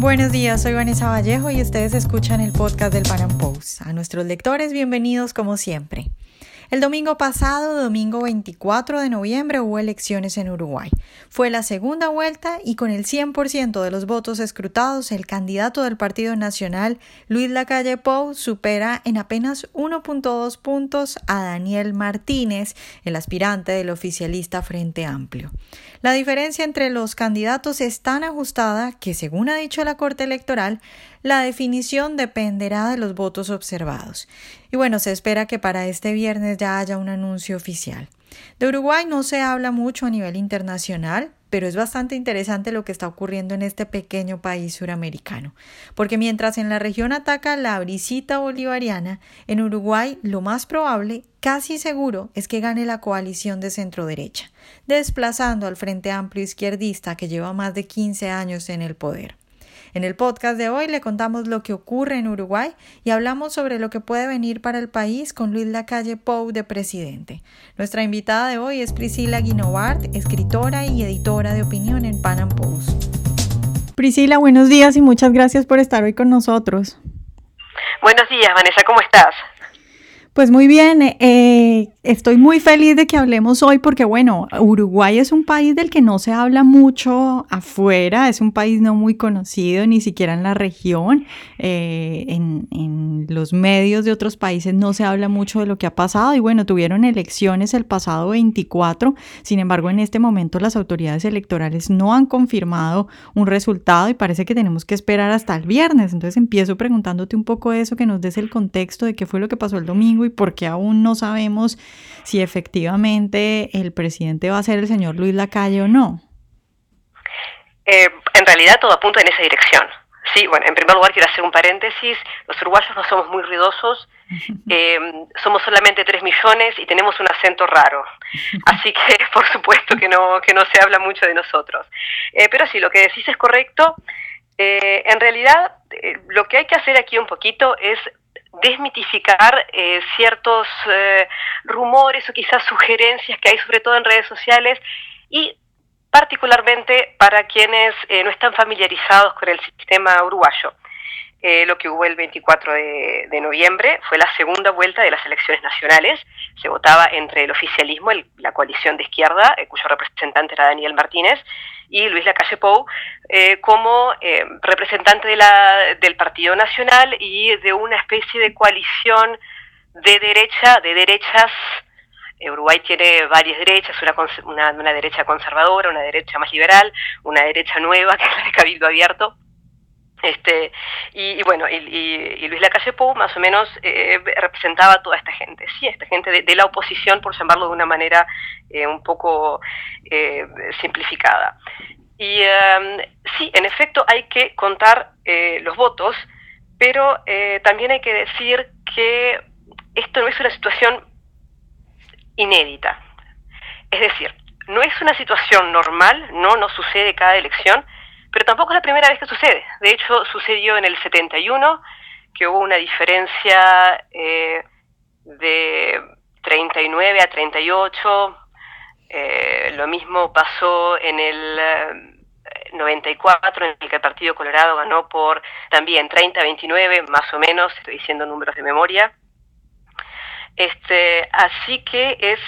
Buenos días, soy Vanessa Vallejo y ustedes escuchan el podcast del Pan Post. A nuestros lectores, bienvenidos como siempre. El domingo pasado, domingo 24 de noviembre, hubo elecciones en Uruguay. Fue la segunda vuelta y con el 100% de los votos escrutados, el candidato del Partido Nacional, Luis Lacalle Pou, supera en apenas 1.2 puntos a Daniel Martínez, el aspirante del oficialista Frente Amplio. La diferencia entre los candidatos es tan ajustada que, según ha dicho la Corte Electoral, la definición dependerá de los votos observados. Y bueno, se espera que para este viernes ya haya un anuncio oficial. De Uruguay no se habla mucho a nivel internacional, pero es bastante interesante lo que está ocurriendo en este pequeño país suramericano, porque mientras en la región ataca la brisita bolivariana, en Uruguay lo más probable, casi seguro, es que gane la coalición de centro derecha, desplazando al Frente Amplio Izquierdista que lleva más de 15 años en el poder. En el podcast de hoy le contamos lo que ocurre en Uruguay y hablamos sobre lo que puede venir para el país con Luis Lacalle Pou de presidente. Nuestra invitada de hoy es Priscila Guinovart, escritora y editora de opinión en Panam Post. Priscila, buenos días y muchas gracias por estar hoy con nosotros. Buenos días, Vanessa, ¿cómo estás? Pues muy bien, eh, estoy muy feliz de que hablemos hoy porque, bueno, Uruguay es un país del que no se habla mucho afuera, es un país no muy conocido, ni siquiera en la región. Eh, en, los medios de otros países no se habla mucho de lo que ha pasado y, bueno, tuvieron elecciones el pasado 24, sin embargo, en este momento las autoridades electorales no han confirmado un resultado y parece que tenemos que esperar hasta el viernes. Entonces empiezo preguntándote un poco eso, que nos des el contexto de qué fue lo que pasó el domingo y porque aún no sabemos si efectivamente el presidente va a ser el señor Luis Lacalle o no. Eh, en realidad todo apunta en esa dirección. Sí, bueno, en primer lugar quiero hacer un paréntesis. Los uruguayos no somos muy ruidosos, eh, somos solamente 3 millones y tenemos un acento raro. Así que por supuesto que no, que no se habla mucho de nosotros. Eh, pero sí, lo que decís es correcto. en realidad, lo que hay que hacer aquí un poquito es desmitificar eh, ciertos eh, rumores o quizás sugerencias que hay sobre todo en redes sociales y particularmente para quienes eh, no están familiarizados con el sistema uruguayo. Eh, lo que hubo el 24 de, noviembre fue la segunda vuelta de las elecciones nacionales. Se votaba entre el oficialismo, la coalición de izquierda, eh, cuyo representante era Daniel Martínez, y Luis Lacalle Pou, eh, como representante de la, del Partido Nacional y de una especie de coalición de derecha, de derechas. Uruguay tiene varias derechas, una, una derecha conservadora, una derecha más liberal, una derecha nueva, que es la de Cabildo Abierto, este, y, bueno, y, Luis Lacalle Pou más o menos eh, representaba a toda esta gente, sí, esta gente de, la oposición, por llamarlo de una manera eh, un poco eh, simplificada. Y em, sí, en efecto hay que contar los votos, pero también hay que decir que esto no es una situación inédita. Es decir, no es una situación normal, no, no sucede cada elección, pero tampoco es la primera vez que sucede. De hecho, sucedió en el 71, que hubo una diferencia eh, de 39 a 38. Eh, lo mismo pasó en el 94, eh, en el que el Partido Colorado ganó por también 30 a 29, más o menos, estoy diciendo números de memoria. Este, así que es,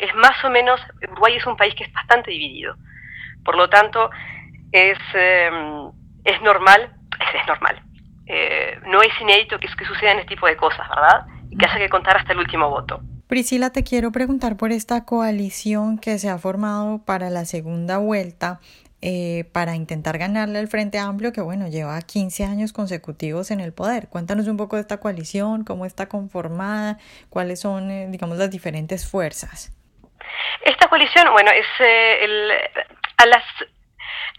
es más o menos, Uruguay es un país que es bastante dividido. Por lo tanto, es, em, es normal, es, normal. Eh, no es inédito que, que sucedan este tipo de cosas, ¿verdad? Y que haya que contar hasta el último voto. Priscila, te quiero preguntar por esta coalición que se ha formado para la segunda vuelta eh, para intentar ganarle al Frente Amplio, que bueno, lleva 15 años consecutivos en el poder. Cuéntanos un poco de esta coalición, cómo está conformada, cuáles son, eh, digamos, las diferentes fuerzas. Esta coalición, bueno, es el, a las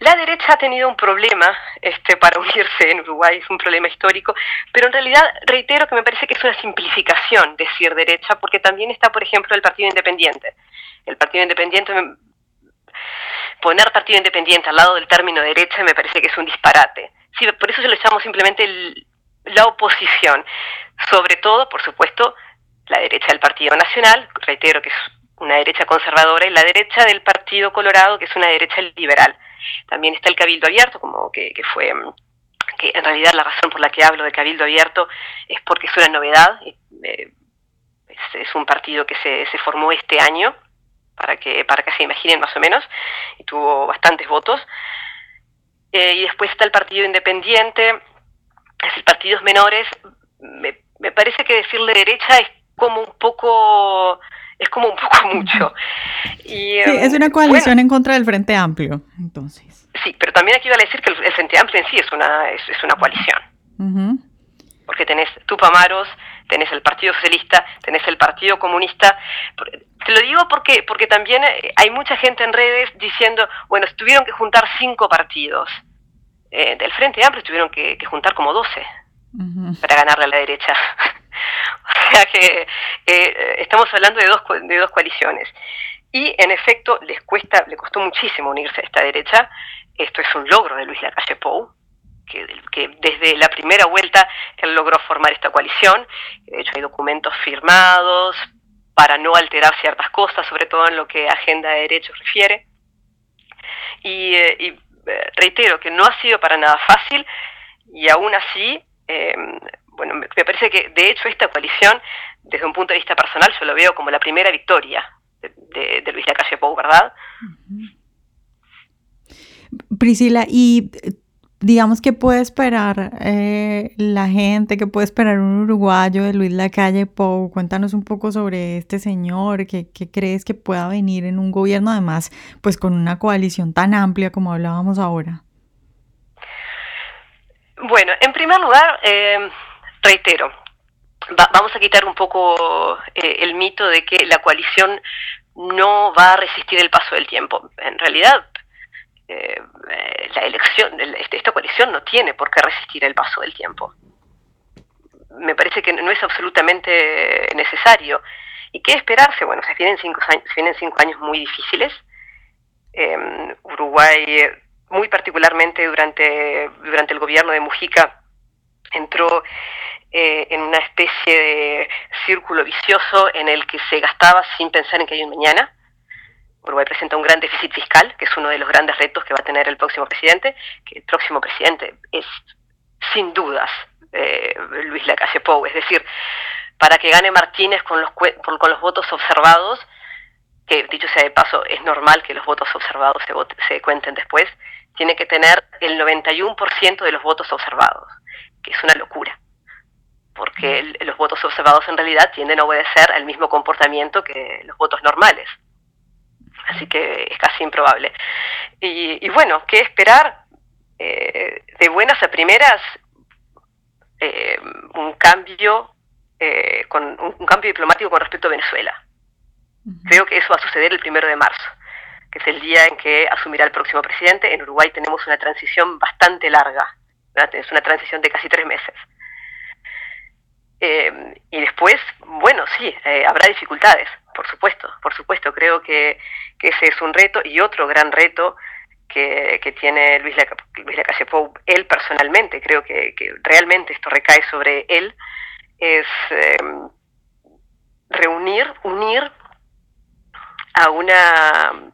la derecha ha tenido un problema este, para unirse en Uruguay, es un problema histórico, pero en realidad reitero que me parece que es una simplificación decir derecha, porque también está, por ejemplo, el Partido Independiente. El Partido Independiente, poner Partido Independiente al lado del término derecha me parece que es un disparate. Sí, por eso se lo llamo simplemente la oposición. Sobre todo, por supuesto, la derecha del Partido Nacional, reitero que es una derecha conservadora, y la derecha del Partido Colorado, que es una derecha liberal. También está el Cabildo Abierto, como que, fue mm, que en realidad la razón por la que hablo de Cabildo Abierto es porque es una novedad, eh, es, un partido que se, se, formó este año, para que, para que se imaginen más o menos, y tuvo bastantes votos. Eh, y después está el Partido Independiente, es decir, partidos menores. Me, me parece que decirle derecha es como un poco es como un poco mucho. Y, sí, es una em, coalición en contra del Frente Amplio, entonces. Sí, pero también aquí vale decir que el, Frente Amplio en sí es una, es, una coalición. Porque tenés Tupamaros, tenés el Partido Socialista, tenés el Partido Comunista. Te lo digo porque, porque también eh, hay mucha gente en redes diciendo, bueno, tuvieron que juntar cinco partidos. Eh, del Frente Amplio tuvieron que, juntar como doce para ganarle a la derecha. o sea que eh, estamos hablando de dos, de dos coaliciones. Y en efecto les cuesta, le costó muchísimo unirse a esta derecha. Esto es un logro de Luis Lacalle Pou, que, que, desde la primera vuelta él logró formar esta coalición. De hecho, hay documentos firmados para no alterar ciertas cosas, sobre todo en lo que agenda de derechos refiere. Y, eh, y eh, reitero que no ha sido para nada fácil y aún así bueno, me parece que de hecho esta coalición, desde un punto de vista personal, yo lo veo como la primera victoria de, Luis Lacalle Pou, ¿verdad? Priscila, y digamos que puede esperar eh, la gente, que puede esperar un uruguayo de Luis Lacalle Pou. Cuéntanos un poco sobre este señor, ¿qué, crees que pueda venir en un gobierno además, pues con una coalición tan amplia como hablábamos ahora? Bueno, en primer lugar, eh, reitero, vamos a quitar un poco eh, el mito de que la coalición no va a resistir el paso del tiempo. En realidad, eh, la elección, este, esta coalición no tiene por qué resistir el paso del tiempo. Me parece que no es absolutamente necesario. ¿Y qué esperarse? Bueno, se vienen cinco años, se vienen cinco años muy difíciles. Em, Uruguay, muy particularmente durante, durante el gobierno de Mujica, entró eh, en una especie de círculo vicioso en el que se gastaba sin pensar en que hay un mañana. Uruguay presenta un gran déficit fiscal, que es uno de los grandes retos que va a tener el próximo presidente, que el próximo presidente es, sin dudas, eh, Luis Lacalle Pou. Es decir, para que gane Martínez con los, con los votos observados, que dicho sea de paso, es normal que los votos observados se, se cuenten después, tiene que tener el 91% de los votos observados, que es una locura porque los votos observados en realidad tienden a obedecer al mismo comportamiento que los votos normales. Así que es casi improbable. Y, bueno, ¿qué esperar? Eh, de buenas a primeras, eh, un cambio eh, con un, cambio diplomático con respecto a Venezuela. Creo que eso va a suceder el primero de marzo, que es el día en que asumirá el próximo presidente. En Uruguay tenemos una transición bastante larga, es una transición de casi tres meses. Eh, y después, bueno, sí, eh, habrá dificultades, por supuesto, por supuesto. Creo que, ese es un reto y otro gran reto que, tiene Luis, Lacalle Pou, él personalmente, creo que, realmente esto recae sobre él, es em, reunir, unir a, una,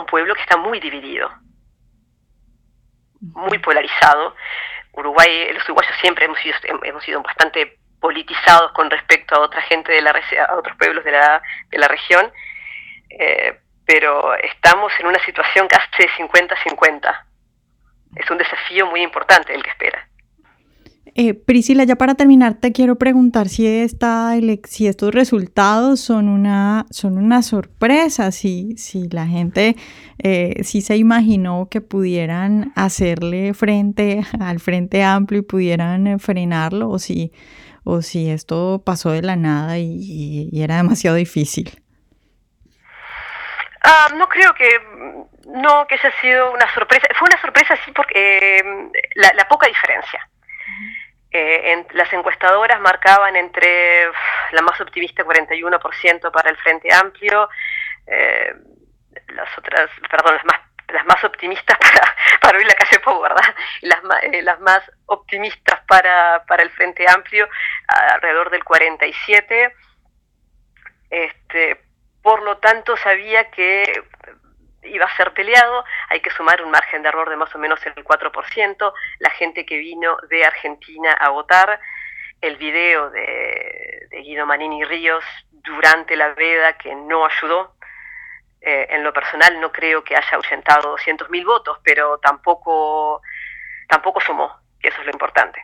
un pueblo que está muy dividido, muy polarizado Uruguay, los uruguayos siempre hemos sido, hemos sido bastante politizados con respecto a otra gente de la a otros pueblos de la, de la región, eh, pero estamos en una situación casi de 50-50. Es un desafío muy importante el que espera. Eh, Priscila, ya para terminar, te quiero preguntar si, estos resultados son una, son una sorpresa, si, si la gente eh, si se imaginó que pudieran hacerle frente al Frente Amplio y pudieran eh, frenarlo, o si, o si esto pasó de la nada y, era demasiado difícil. Ah, no creo que no que haya sido una sorpresa. Fue una sorpresa sí porque la poca diferencia. Eh, las encuestadoras marcaban entre la más optimista 41% para el Frente Amplio, eh, las otras, perdón, las más las más optimistas para, para la calle Pou, ¿verdad? Las, eh, las más optimistas para, para el Frente Amplio, alrededor del 47. Este, por lo tanto, sabía que iba a ser peleado, hay que sumar un margen de error de más o menos el 4%, la gente que vino de Argentina a votar, el video de, Guido Manini Ríos durante la veda que no ayudó. Eh, en lo personal no creo que haya ahuyentado 200.000 votos, pero tampoco, tampoco sumó, que eso es lo importante.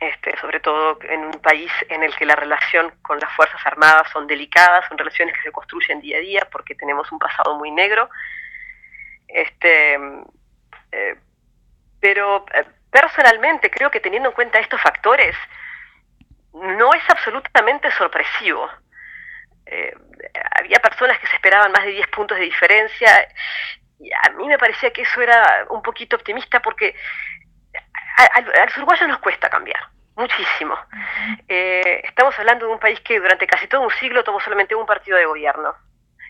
Este, sobre todo en un país en el que la relación con las Fuerzas Armadas son delicadas, son relaciones que se construyen día a día porque tenemos un pasado muy negro. Este, eh, pero eh, personalmente creo que teniendo en cuenta estos factores, no es absolutamente sorpresivo. Eh, había personas que se esperaban más de 10 puntos de diferencia y a mí me parecía que eso era un poquito optimista porque a, los uruguayos nos cuesta cambiar, muchísimo. Eh, estamos hablando de un país que durante casi todo un siglo tuvo solamente un partido de gobierno.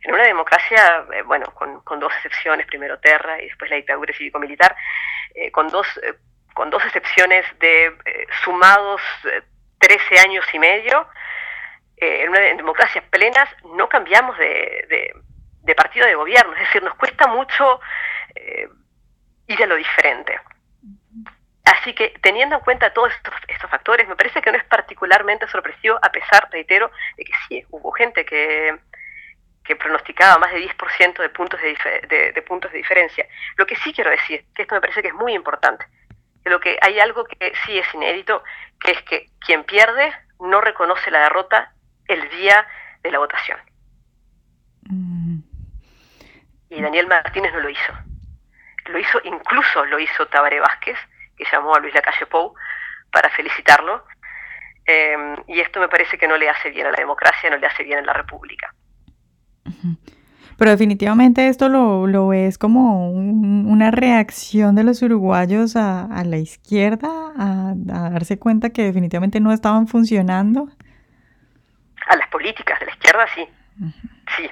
En una democracia, eh, bueno, con, dos excepciones, primero Terra y después la dictadura cívico-militar, eh, con, dos, con dos excepciones de sumados 13 años y medio, en una democracia plenas no cambiamos de, de, partido de gobierno, es decir, nos cuesta mucho ir a lo diferente. Así que teniendo en cuenta todos estos, factores, me parece que no es particularmente sorpresivo, a pesar, reitero, de que sí, hubo gente que, que pronosticaba más de 10% de puntos de, de, puntos de diferencia. Lo que sí quiero decir, que esto me parece que es muy importante, que lo que hay algo que sí es inédito, que es que quien pierde no reconoce la derrota el día de la votación. Mm. Y Daniel Martínez no lo hizo. Lo hizo, incluso lo hizo Tabaré Vázquez, que llamó a Luis Lacalle Pou para felicitarlo. Em, y esto me parece que no le hace bien a la democracia, no le hace bien a la república. Pero definitivamente esto lo, lo ves como una reacción de los uruguayos a, la izquierda, a, darse cuenta que definitivamente no estaban funcionando. A las políticas de la izquierda, sí. Sí.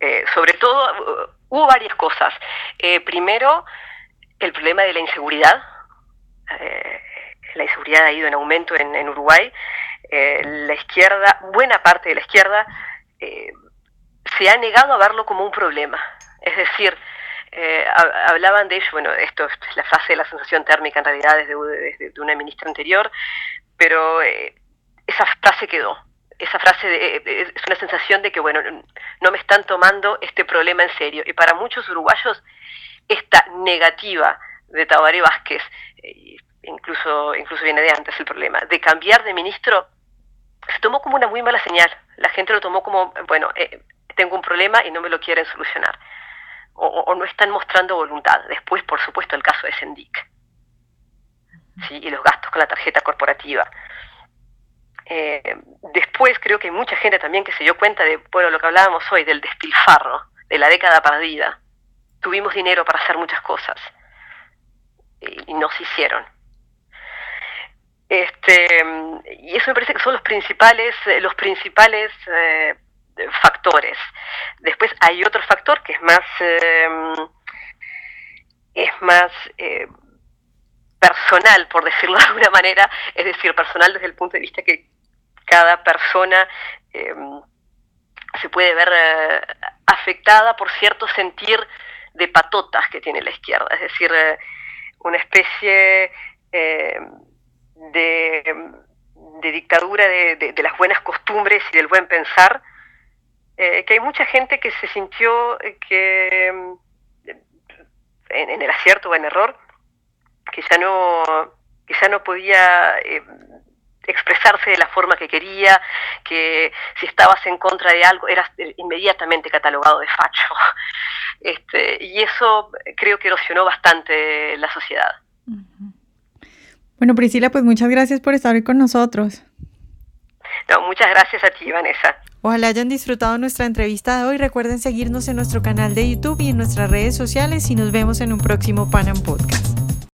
Eh, sobre todo, uh, hubo varias cosas. Eh, primero, el problema de la inseguridad. Eh, la inseguridad ha ido en aumento en, Uruguay. Eh, la izquierda, buena parte de la izquierda, eh, se ha negado a verlo como un problema. Es decir, hablaban de ello, bueno, esto es la fase de la sensación térmica en realidad desde, de una ministra anterior, pero esa frase quedó. Esa frase es una sensación de que, bueno, no me están tomando este problema en serio. Y para muchos uruguayos esta negativa de Tabaré Vázquez, eh, incluso, incluso viene de antes el problema, de cambiar de ministro, se tomó como una muy mala señal. La gente lo tomó como, bueno, eh, tengo un problema y no me lo quieren solucionar. O, no están mostrando voluntad. Después, por supuesto, el caso de Sendic. Y los gastos con la tarjeta corporativa. Eh, después creo que hay mucha gente también que se dio cuenta de, bueno, lo que hablábamos hoy, del despilfarro, de la década perdida tuvimos dinero para hacer muchas cosas y, no se hicieron. Este, y eso me parece que son los principales, eh, los principales eh, factores. Después hay otro factor que es más, em, es más eh, personal, por decirlo de alguna manera, es decir, personal desde el punto de vista que cada persona se puede ver afectada por cierto sentir de patotas que tiene la izquierda, es decir, eh, una especie eh, de, dictadura de, las buenas costumbres y del buen pensar, eh, que hay mucha gente que se sintió que en, el acierto o en error, que ya no, que ya no podía expresarse de la forma que quería, que si estabas en contra de algo eras inmediatamente catalogado de facho. Este, y eso creo que erosionó bastante la sociedad. Bueno, Priscila, pues muchas gracias por estar hoy con nosotros. No, muchas gracias a ti, Vanessa. Ojalá hayan disfrutado nuestra entrevista de hoy. Recuerden seguirnos en nuestro canal de YouTube y en nuestras redes sociales y nos vemos en un próximo Panam Podcast.